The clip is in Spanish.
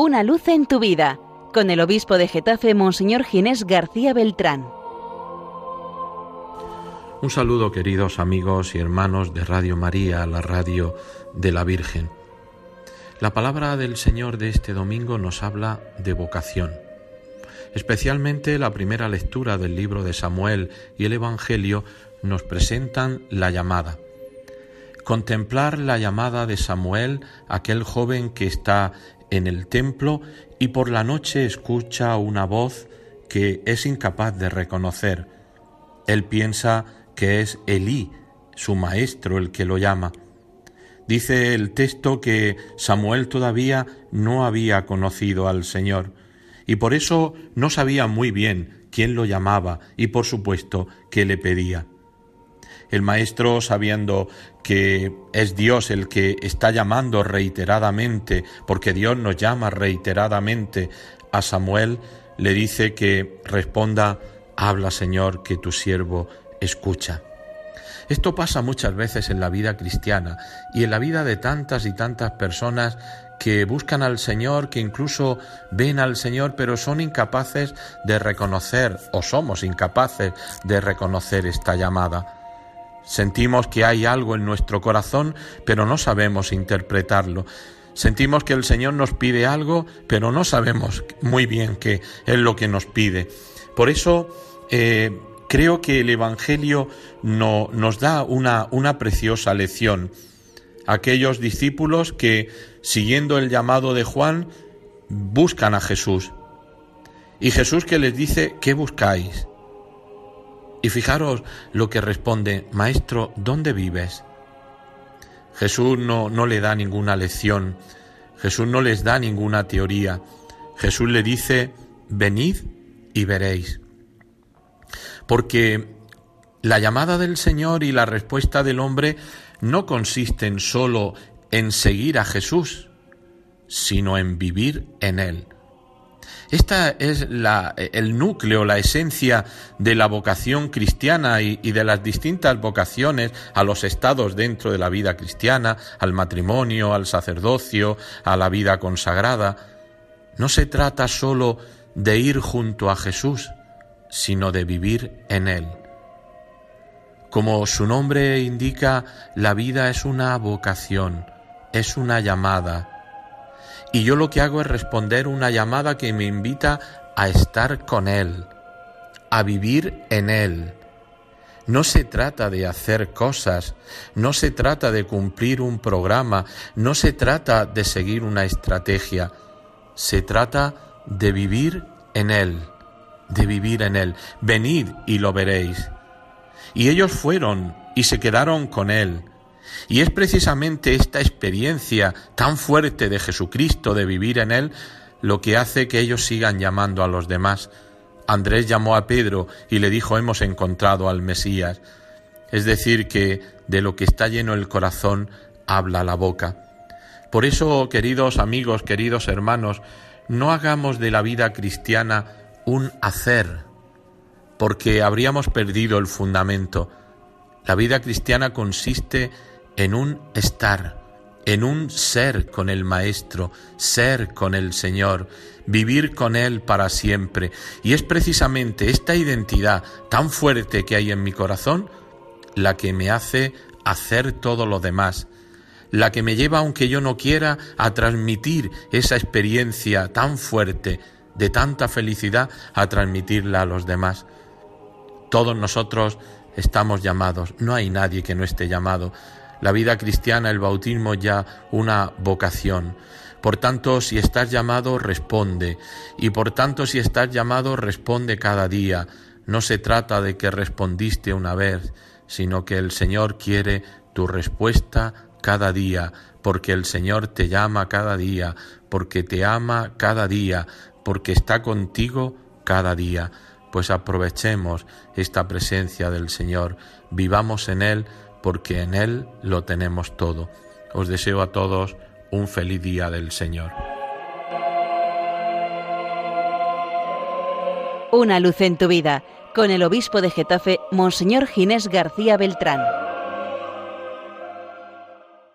Una luz en tu vida, con el obispo de Getafe, Monseñor Ginés García Beltrán. Un saludo queridos amigos y hermanos de Radio María, la radio de la Virgen. La palabra del Señor de este domingo nos habla de vocación. Especialmente la primera lectura del libro de Samuel y el Evangelio nos presentan la llamada. Contemplar la llamada de Samuel, aquel joven que está en el templo y por la noche escucha una voz que es incapaz de reconocer. Él piensa que es Elí, su maestro, el que lo llama. Dice el texto que Samuel todavía no había conocido al Señor y por eso no sabía muy bien quién lo llamaba y por supuesto qué le pedía. El maestro, sabiendo que es Dios el que está llamando reiteradamente, porque Dios nos llama reiteradamente a Samuel, le dice que responda, habla Señor, que tu siervo escucha. Esto pasa muchas veces en la vida cristiana y en la vida de tantas y tantas personas que buscan al Señor, que incluso ven al Señor, pero son incapaces de reconocer, o somos incapaces de reconocer esta llamada. Sentimos que hay algo en nuestro corazón, pero no sabemos interpretarlo. Sentimos que el Señor nos pide algo, pero no sabemos muy bien qué es lo que nos pide. Por eso eh, creo que el Evangelio no, nos da una, una preciosa lección. Aquellos discípulos que, siguiendo el llamado de Juan, buscan a Jesús. Y Jesús que les dice, ¿qué buscáis? Y fijaros lo que responde, Maestro, ¿dónde vives? Jesús no, no le da ninguna lección, Jesús no les da ninguna teoría, Jesús le dice, venid y veréis. Porque la llamada del Señor y la respuesta del hombre no consisten solo en seguir a Jesús, sino en vivir en Él. Esta es la, el núcleo, la esencia de la vocación cristiana y, y, de las distintas vocaciones a los estados dentro de la vida cristiana, al matrimonio, al sacerdocio, a la vida consagrada. No se trata sólo de ir junto a Jesús, sino de vivir en Él. Como su nombre indica, la vida es una vocación, es una llamada, y yo lo que hago es responder una llamada que me invita a estar con Él, a vivir en Él. No se trata de hacer cosas, no se trata de cumplir un programa, no se trata de seguir una estrategia, se trata de vivir en Él, de vivir en Él. Venid y lo veréis. Y ellos fueron y se quedaron con Él y es precisamente esta experiencia tan fuerte de Jesucristo, de vivir en Él, lo que hace que ellos sigan llamando a los demás. Andrés llamó a Pedro y le dijo hemos encontrado al Mesías. Es decir, que de lo que está lleno el corazón habla la boca. Por eso, queridos amigos, queridos hermanos, no hagamos de la vida cristiana un hacer, porque habríamos perdido el fundamento. La vida cristiana consiste en un estar, en un ser con el Maestro, ser con el Señor, vivir con Él para siempre. Y es precisamente esta identidad tan fuerte que hay en mi corazón la que me hace hacer todo lo demás, la que me lleva, aunque yo no quiera, a transmitir esa experiencia tan fuerte, de tanta felicidad, a transmitirla a los demás. Todos nosotros estamos llamados, no hay nadie que no esté llamado la vida cristiana, el bautismo ya una vocación. Por tanto, si estás llamado, responde. Y por tanto, si estás llamado, responde cada día. No se trata de que respondiste una vez, sino que el Señor quiere tu respuesta cada día, porque el Señor te llama cada día, porque te ama cada día, porque está contigo cada día. Pues aprovechemos esta presencia del Señor, vivamos en Él, porque en Él lo tenemos todo. Os deseo a todos un feliz día del Señor. Una luz en tu vida, con el obispo de Getafe, Monseñor Ginés García Beltrán.